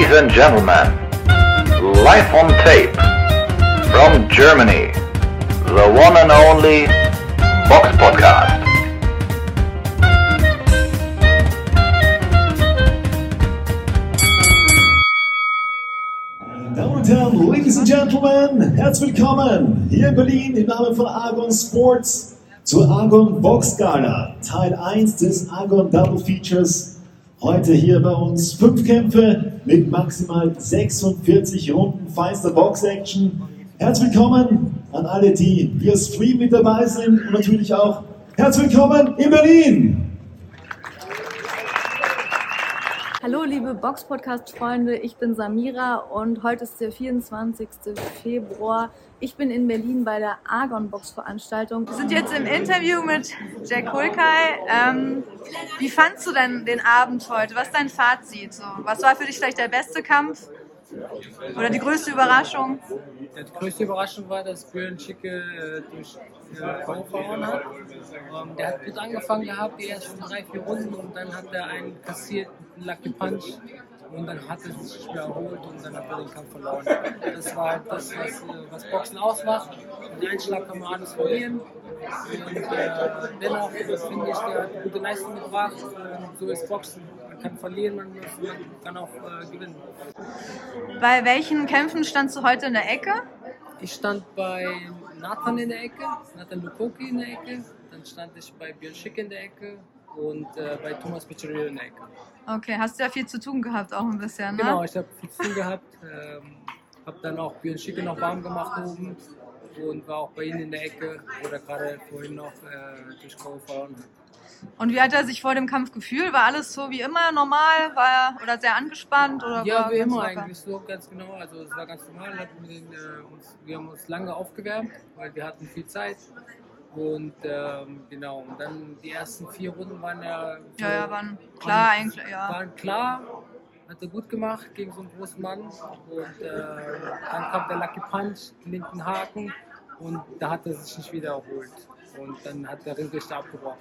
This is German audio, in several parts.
Ladies and gentlemen, live on tape from Germany, the one and only Box Podcast. Ladies and Gentlemen, herzlich willkommen hier in Berlin im Namen von Argon Sports zur Argon Box Gala, Teil 1 des Argon Double Features. Heute hier bei uns fünf Kämpfe mit maximal 46 Runden feinster Box Action. Herzlich willkommen an alle, die via Stream mit dabei sind und natürlich auch herzlich willkommen in Berlin. Hallo liebe Box-Podcast-Freunde, ich bin Samira und heute ist der 24. Februar. Ich bin in Berlin bei der Argon Box Veranstaltung. Wir sind jetzt im Interview mit Jack Hulkai. Ähm, wie fandst du denn den Abend heute? Was ist dein Fazit? So, was war für dich vielleicht der beste Kampf? Oder die größte Überraschung? Die größte Überraschung war, dass Brian Schicke äh, durch äh, K.O. verloren hat. Ähm, der hat gut angefangen gehabt, die ersten drei, vier Runden, und dann hat er einen kassiert, einen Lucky Punch. Und dann hat er sich nicht mehr erholt und dann hat er den Kampf verloren. Das war das, was, äh, was Boxen ausmacht. Mit einem Schlag kann man alles verlieren. Und äh, dennoch äh, finde ich, der hat gute Leistung gebracht. Und so ist Boxen. Kann verlieren, man, kann auch äh, gewinnen. Bei welchen Kämpfen standst du heute in der Ecke? Ich stand bei Nathan in der Ecke, Nathan Lukoki in der Ecke, dann stand ich bei Björn Schick in der Ecke und äh, bei Thomas Piccirillo in der Ecke. Okay, hast du ja viel zu tun gehabt auch ein bisschen, ne? Genau, ich habe viel zu tun gehabt, ähm, habe dann auch Björn Schicke noch warm gemacht oben und war auch bei ihm in der Ecke, wo er gerade vorhin noch äh, durch K.O. verloren hat. Und wie hat er sich vor dem Kampf gefühlt? War alles so wie immer normal? War er oder sehr angespannt? Oder Ja, wie immer locker? eigentlich so, ganz genau. Also es war ganz normal. Wir, hatten den, äh, uns, wir haben uns lange aufgewärmt, weil wir hatten viel Zeit. Und ähm, genau, und dann die ersten vier Runden waren ja, so- Ja, ja, waren klar eigentlich, ja. waren klar, hat er gut gemacht gegen so einen großen Mann. Und äh, dann kam der Lucky Punch, den linken Haken und da hat er sich nicht wieder erholt. Und dann hat der Ringrichter abgebrochen.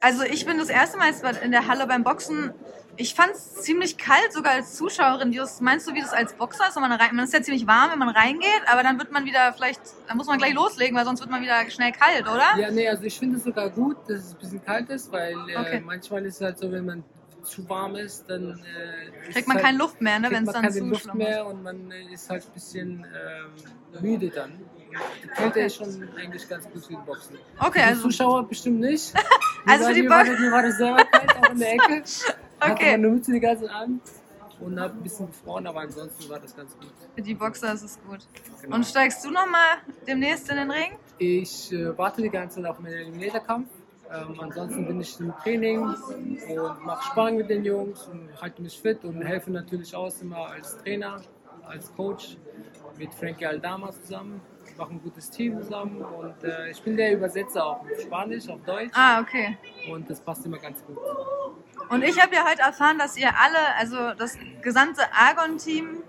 Also ich bin das erste Mal in der Halle beim Boxen. Ich fand es ziemlich kalt, sogar als Zuschauerin. Meinst du, wie das als Boxer ist? Man, rein, man ist ja ziemlich warm, wenn man reingeht, aber dann wird man wieder vielleicht, dann muss man gleich loslegen, weil sonst wird man wieder schnell kalt, oder? Ja, nee, also ich finde es sogar gut, dass es ein bisschen kalt ist, weil äh, Okay. manchmal ist es halt so, wenn man zu warm ist, dann äh, Kriegt man halt, keine Luft mehr, ne, wenn es man dann keine zu Luft mehr ist. und man äh, ist halt ein bisschen ähm, müde dann. Kälte ist schon eigentlich ganz gut für die Boxen. Okay, Für die also- Zuschauer bestimmt nicht. Also Mir für die Box- mir war, das selber kalt auch in der Ecke. Hatte Okay. meine Mütze die ganze Zeit an und habe ein bisschen gefroren, aber ansonsten war das ganz gut. Für die Boxer ist es gut. Genau. Und steigst du nochmal demnächst in den Ring? Ich äh, warte die ganze Zeit auf meinen Eliminator-Kampf. Ähm, ansonsten bin ich im Training und mache Sparring mit den Jungs und halte mich fit und helfe natürlich aus immer als Trainer, als Coach mit Frankie Aldama zusammen. Wir machen ein gutes Team zusammen und äh, ich bin der Übersetzer auch auf Spanisch, auf Deutsch Ah, okay. und das passt immer ganz gut. Und ich habe ja heute erfahren, dass ihr alle, also das gesamte Argon-Team,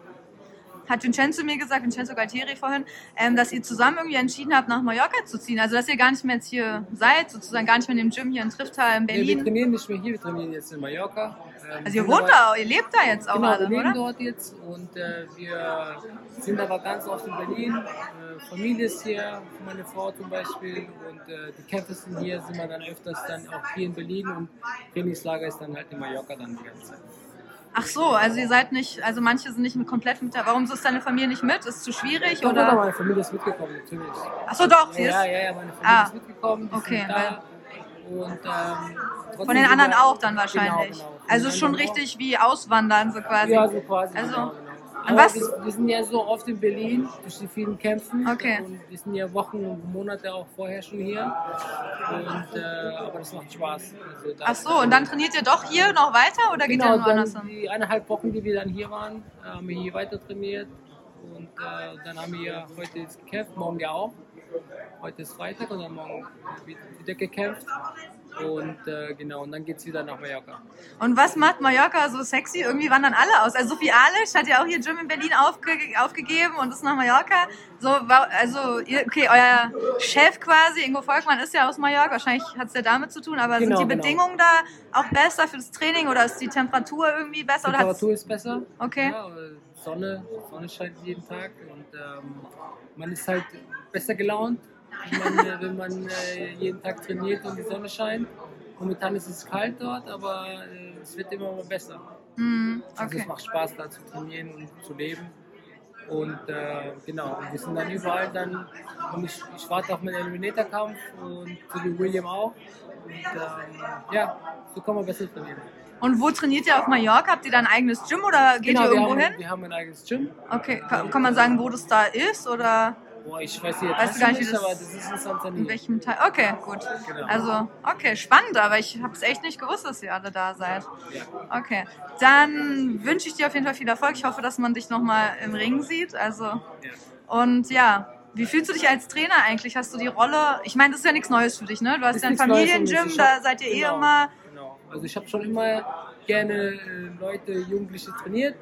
hat Vincenzo mir gesagt, Vincenzo Galtieri vorhin, ähm, dass ihr zusammen irgendwie entschieden habt, nach Mallorca zu ziehen. Also dass ihr gar nicht mehr jetzt hier seid, sozusagen gar nicht mehr in dem Gym hier in Triftal in Nee, wir Berlin. trainieren nicht mehr hier, wir trainieren jetzt in Mallorca. Ähm, Also ihr wohnt da, ihr lebt da jetzt auch Genau, alle, wir leben oder? dort jetzt und äh, wir sind aber ganz oft in Berlin. Äh, Familie ist hier, meine Frau zum Beispiel und äh, die Kämpfe sind hier, sind wir dann öfters dann auch hier in Berlin und Trainingslager ist dann halt in Mallorca dann die ganze Zeit. Ach so, also ihr seid nicht, also manche sind nicht komplett mit da. Warum ist deine Familie nicht mit? Ist zu schwierig aber oder? meine Familie ist mitgekommen, natürlich. Ach so, doch, sie ist. Ja, ja, ja, meine Familie Ah, ist mitgekommen, okay, da. Und, ähm, Von den anderen auch dann wahrscheinlich. Genau, genau. Also schon anderen auch. richtig wie auswandern so quasi. Ja, so quasi. Also, genau, genau. an Aber was- Wir, wir sind ja so oft in Berlin durch die vielen Kämpfen. Okay. Und wir sind ja Wochen und Monate auch vorher schon hier. Und, äh, aber das macht Spaß. Also Ach so, und dann trainiert ihr doch hier noch weiter oder geht ihr Genau, noch woanders dann hin? die eineinhalb Wochen, die wir dann hier waren, haben wir hier weiter trainiert. Und äh, dann haben wir heute jetzt gekämpft, morgen ja auch. Heute ist Freitag und dann morgen wieder gekämpft. Und äh, genau, und dann geht es wieder nach Mallorca. Und was macht Mallorca so sexy? Irgendwie wandern alle aus. Also Sophie Alisch hat ja auch hier Gym in Berlin aufge aufgegeben und ist nach Mallorca. So, also, ihr, okay, euer Chef quasi, Ingo Volkmann, ist ja aus Mallorca. Wahrscheinlich hat es ja damit zu tun. Aber Genau, sind die genau. Bedingungen da auch besser für das Training oder ist die Temperatur irgendwie besser? Hat's- Temperatur ist besser. Okay. Ja, Sonne, Sonne scheint jeden Tag und ähm, man ist halt besser gelaunt, wenn man, äh, wenn man äh, jeden Tag trainiert und die Sonne scheint. Momentan ist es kalt dort, aber äh, es wird immer besser. Also okay. es macht Spaß da zu trainieren und zu leben. Und äh, genau, wir sind dann überall dann, und ich, ich warte auf meinen Eliminator-Kampf und wie William auch. Und ähm, ja, so kann man besser trainieren. Und wo trainiert ihr auf Mallorca? Habt ihr da ein eigenes Gym oder geht ihr Genau, wir irgendwo haben, hin? wir haben ein eigenes Gym. Okay, kann, kann man sagen, wo das da ist oder Boah, ich weiß die Weißt du gar nicht, wie nicht, das- aber das ist in Tansania. in welchem Teil? Okay, gut. Genau. Also, okay, spannend, aber ich habe es echt nicht gewusst, dass ihr alle da seid. Ja. Okay, dann wünsche ich dir auf jeden Fall viel Erfolg. Ich hoffe, dass man dich nochmal im Ring sieht. Also, Ja. und ja, wie fühlst du dich als Trainer eigentlich? Hast du die Rolle? Ich meine, das ist ja nichts Neues für dich, ne? Du hast ja ein. Familiengym, da seid ihr eh genau, immer. Genau. Also ich habe schon immer gerne Leute, Jugendliche trainiert.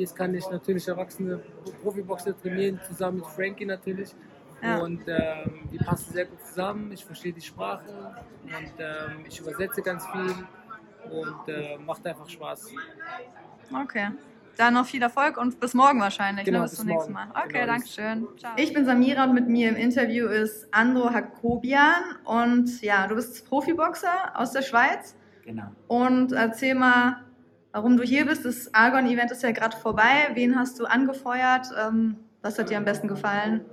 Jetzt kann ich natürlich erwachsene Profiboxer trainieren, zusammen mit Frankie natürlich. Ja. Und ähm, die passen sehr gut zusammen. Ich verstehe die Sprache und ähm, ich übersetze ganz viel und äh, macht einfach Spaß. Okay. Dann noch viel Erfolg und bis morgen wahrscheinlich. Genau, ne? bis, bis zum nächsten Mal. morgen. Okay, Genau, danke schön. Ciao. Ich bin Samira und mit mir im Interview ist Andro Hakobian. Und ja, du bist Profiboxer aus der Schweiz. Genau. Und erzähl mal, warum du hier bist. Das Argon-Event ist ja gerade vorbei. Wen hast du angefeuert? Ähm, was hat dir am besten gefallen?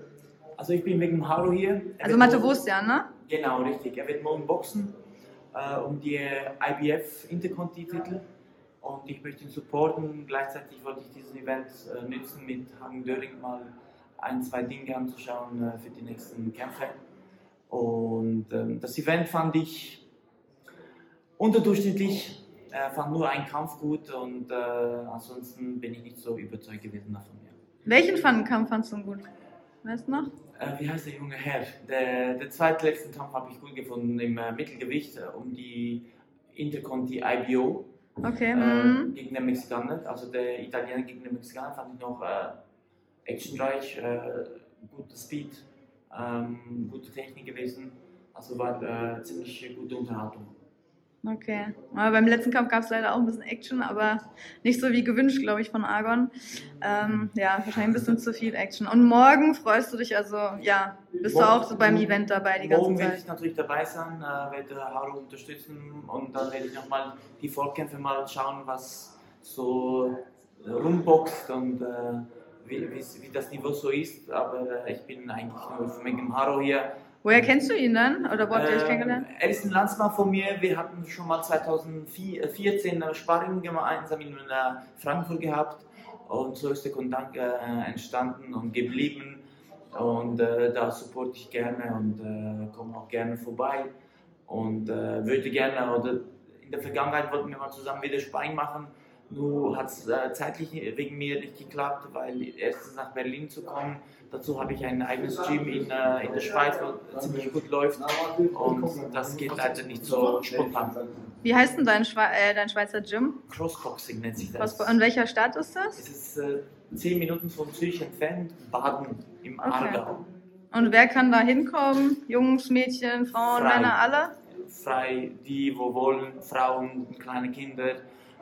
Also ich bin wegen Haro hier. Er Also Mathe morgen- Wurst, ja, ne? Genau, richtig. Er wird morgen boxen äh, um die IBF Interconti-Titel und ich möchte ihn supporten. Gleichzeitig wollte ich dieses Event äh, nutzen, mit Hagen Döring mal ein, zwei Dinge anzuschauen äh, für die nächsten Kämpfe. Und ähm, das Event fand ich unterdurchschnittlich, fand nur einen Kampf gut und äh, ansonsten bin ich nicht so überzeugt gewesen davon. Ja. Welchen Pfannenkampf fandst du gut? Weißt du noch? Äh, wie heißt der junge Herr? Der, der zweitletzten Kampf habe ich gut gefunden im äh, Mittelgewicht äh, um die Interconti IBO Okay. äh, mhm. gegen den Mexikaner. Also der Italiener gegen den Mexikaner fand ich noch äh, actionreich, äh, guter Speed, ähm, gute Technik gewesen. Also war äh, ziemlich gute Unterhaltung. Okay. Aber beim letzten Kampf gab es leider auch ein bisschen Action, aber nicht so wie gewünscht, glaube ich, von Argon. Ähm, ja, wahrscheinlich ein bisschen zu viel Action. Und morgen freust du dich also, ja, bist du Morgen- auch so beim Event dabei die ganze Morgen werde Zeit? ich natürlich dabei sein, äh, werde Haru unterstützen und dann werde ich nochmal die Vorkämpfe mal schauen, was so rumboxt und äh, wie, wie, wie das Niveau so ist. Aber äh, ich bin eigentlich nur wegen dem Haru hier. Woher kennst du ihn dann? Oder wo habt ihr euch Ähm, kennengelernt? er ist ein Landsmann von mir. Wir hatten schon mal 2014 äh, Sparring gemeinsam in äh, Frankfurt gehabt und so ist der Kontakt äh, entstanden und geblieben. Und äh, da supporte ich gerne und äh, komme auch gerne vorbei und äh, würde gerne, oder in der Vergangenheit wollten wir mal zusammen wieder Sparring machen. Nur hat es äh, zeitlich wegen mir nicht geklappt, weil erstens nach Berlin zu kommen. Dazu habe ich ein eigenes Gym in, äh, in der Schweiz, wo ziemlich gut läuft. Und das geht leider nicht so spontan. Wie heißt denn dein, Schwe äh, dein Schweizer Gym? Crossboxing nennt sich das. in welcher Stadt ist das? Es ist äh, 10 Minuten von Zürich entfernt, Baden im Okay. Aargau. Und wer kann da hinkommen? Jungs, Mädchen, Frauen, Frei. Männer, alle? Frei, die, wo wollen, Frauen, kleine Kinder,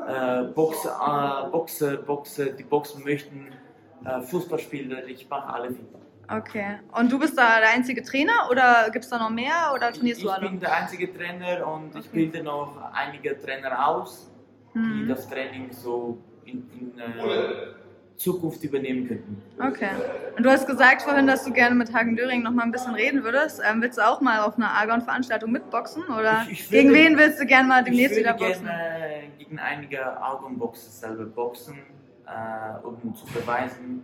äh, Boxer, äh, Boxer, Boxer, die boxen möchten, äh, Fußballspieler, ich mache alle fit. Okay. Und du bist da der einzige Trainer oder gibt es da noch mehr oder trainierst Ich du alle? bin der einzige Trainer und ich Okay. bilde noch einige Trainer aus, die Hm. das Training so in, in äh, Zukunft übernehmen könnten. Okay. Und du hast gesagt vorhin, dass du gerne mit Hagen Döring noch mal ein bisschen reden würdest. Ähm, willst du auch mal auf einer Argon-Veranstaltung mitboxen? Oder Ich- ich gegen würde- wen willst du gerne mal Ich demnächst würde wieder boxen? gerne gegen einige Augenboxer selber boxen, äh, um zu beweisen.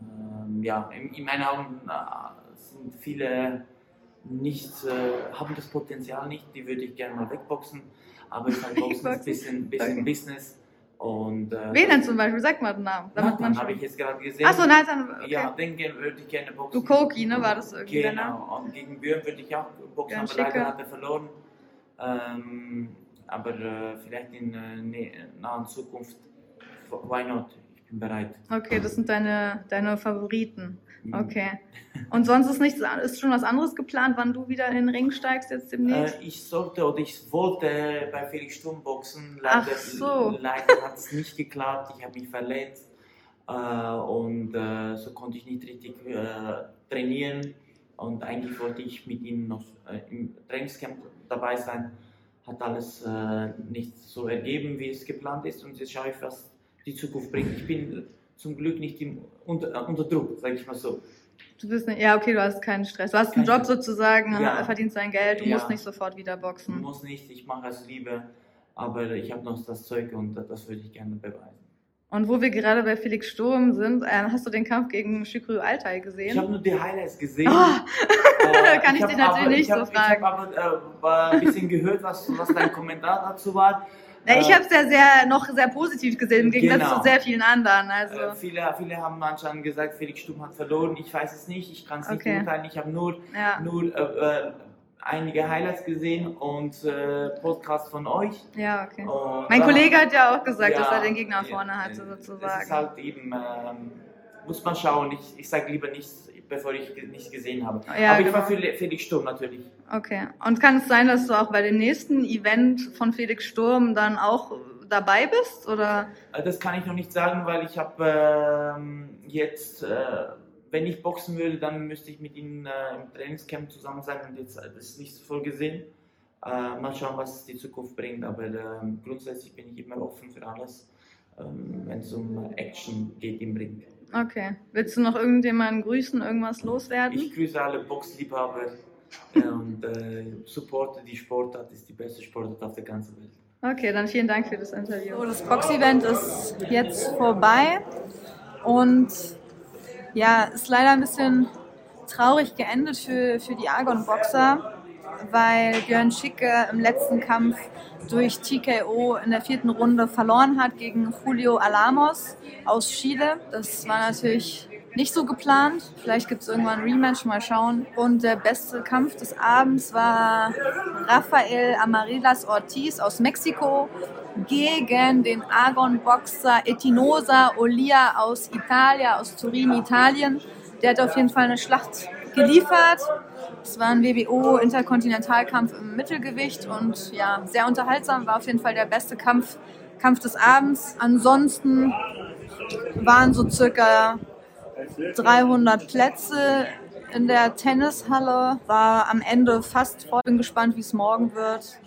Ähm, ja, in, in meinen Augen äh, sind viele nicht, äh, haben das Potenzial nicht, die würde ich gerne mal wegboxen. Aber ich sage, Boxen ist ein bisschen, bisschen Okay. Business. Und, äh, Wen denn zum Beispiel? Sag mal den Namen. damit Nathan habe ich jetzt gerade gesehen. Achso, Nathan. Okay. Ja, den würde ich gerne boxen. Du Koki, ne? War das irgendwie der Name? Genau, und gegen Björn würde ich auch boxen, Björn aber leider Schicke. hat er verloren. Ähm, aber äh, vielleicht in äh, naher Zukunft, why not? Ich bin bereit. Okay, das sind deine, deine Favoriten. Okay. Und sonst ist nichts, ist schon was anderes geplant, wann du wieder in den Ring steigst jetzt demnächst? Äh, ich sollte oder ich wollte bei Felix Sturm boxen. Ach Leider, so. leider hat es nicht geklappt. Ich habe mich verletzt äh, und äh, so konnte ich nicht richtig äh, trainieren. Und eigentlich wollte ich mit ihm noch äh, im Trainingscamp dabei sein. Hat alles äh, nicht so ergeben, wie es geplant ist. Und jetzt schaue ich, was die Zukunft bringt. Ich bin zum Glück nicht im, unter, äh, unter Druck, sage ich mal so. Du bist nicht, ja, okay, du hast keinen Stress. Du hast einen Kein Job sozusagen, Ja. verdienst dein Geld, du Ja. musst nicht sofort wieder boxen. Muss nicht, ich mache es lieber. Aber ich habe noch das Zeug und das würde ich gerne beweisen. Und wo wir gerade bei Felix Sturm sind, ähm, hast du den Kampf gegen Shukru Altai Ich gesehen? habe nur die Highlights gesehen. Ah! Äh, Kann ich hab dich natürlich aber- nicht ich hab, so fragen. Ich habe aber äh, ein bisschen gehört, was, was dein Kommentar dazu war. Ich Äh, habe es ja sehr, noch sehr positiv gesehen, im Gegensatz Genau. zu sehr vielen anderen. Also, Äh, viele, viele haben anscheinend gesagt, Felix Stumm hat verloren. Ich weiß es nicht, ich kann es nicht beurteilen. Ich habe nur, ja, nur äh, äh, einige Highlights gesehen und äh, Podcast von euch. ja, okay. Und Mein Kollege hat ja auch gesagt, Ja, dass er den Gegner ja, vorne hatte, äh, Das ist sozusagen. halt eben, ähm, muss man schauen. Ich, ich sage lieber nichts, bevor ich nicht gesehen habe. Ja, Aber ich war genau. für Felix Sturm natürlich. Okay. Und kann es sein, dass du auch bei dem nächsten Event von Felix Sturm dann auch dabei bist? Oder? Äh, Das kann ich noch nicht sagen, weil ich habe ähm, jetzt, äh, wenn ich boxen würde, dann müsste ich mit ihnen äh, im Trainingscamp zusammen sein und jetzt äh, das ist nicht so vorgesehen. Äh, mal schauen, was die Zukunft bringt, aber ähm, grundsätzlich bin ich immer offen für alles, ähm, wenn es um Action geht im Ring. Okay. Willst du noch irgendjemanden grüßen, irgendwas loswerden? Ich grüße alle Boxliebhaber äh, und äh, supporte die Sportart, ist die beste Sportart auf der ganzen Welt. Okay, dann vielen Dank für das Interview. So, das Box-Event ist jetzt vorbei und ja, ist leider ein bisschen traurig geendet für, für die Argon-Boxer, weil Björn Schicke im letzten Kampf durch TKO in der vierten Runde verloren hat gegen Julio Alamos aus Chile. Das war natürlich nicht so geplant. Vielleicht gibt es irgendwann ein Rematch, mal schauen. Und der beste Kampf des Abends war Rafael Amarillas Ortiz aus Mexiko gegen den Argon-Boxer Etinosa Olia aus Italien, aus Turin, Italien. Der hat auf jeden Fall eine Schlacht geliefert. Es war ein WBO-Interkontinentalkampf im Mittelgewicht und ja, sehr unterhaltsam. War auf jeden Fall der beste Kampf, Kampf des Abends. Ansonsten waren so circa 300 Plätze in der Tennishalle. War am Ende fast voll. Bin gespannt, wie es morgen wird.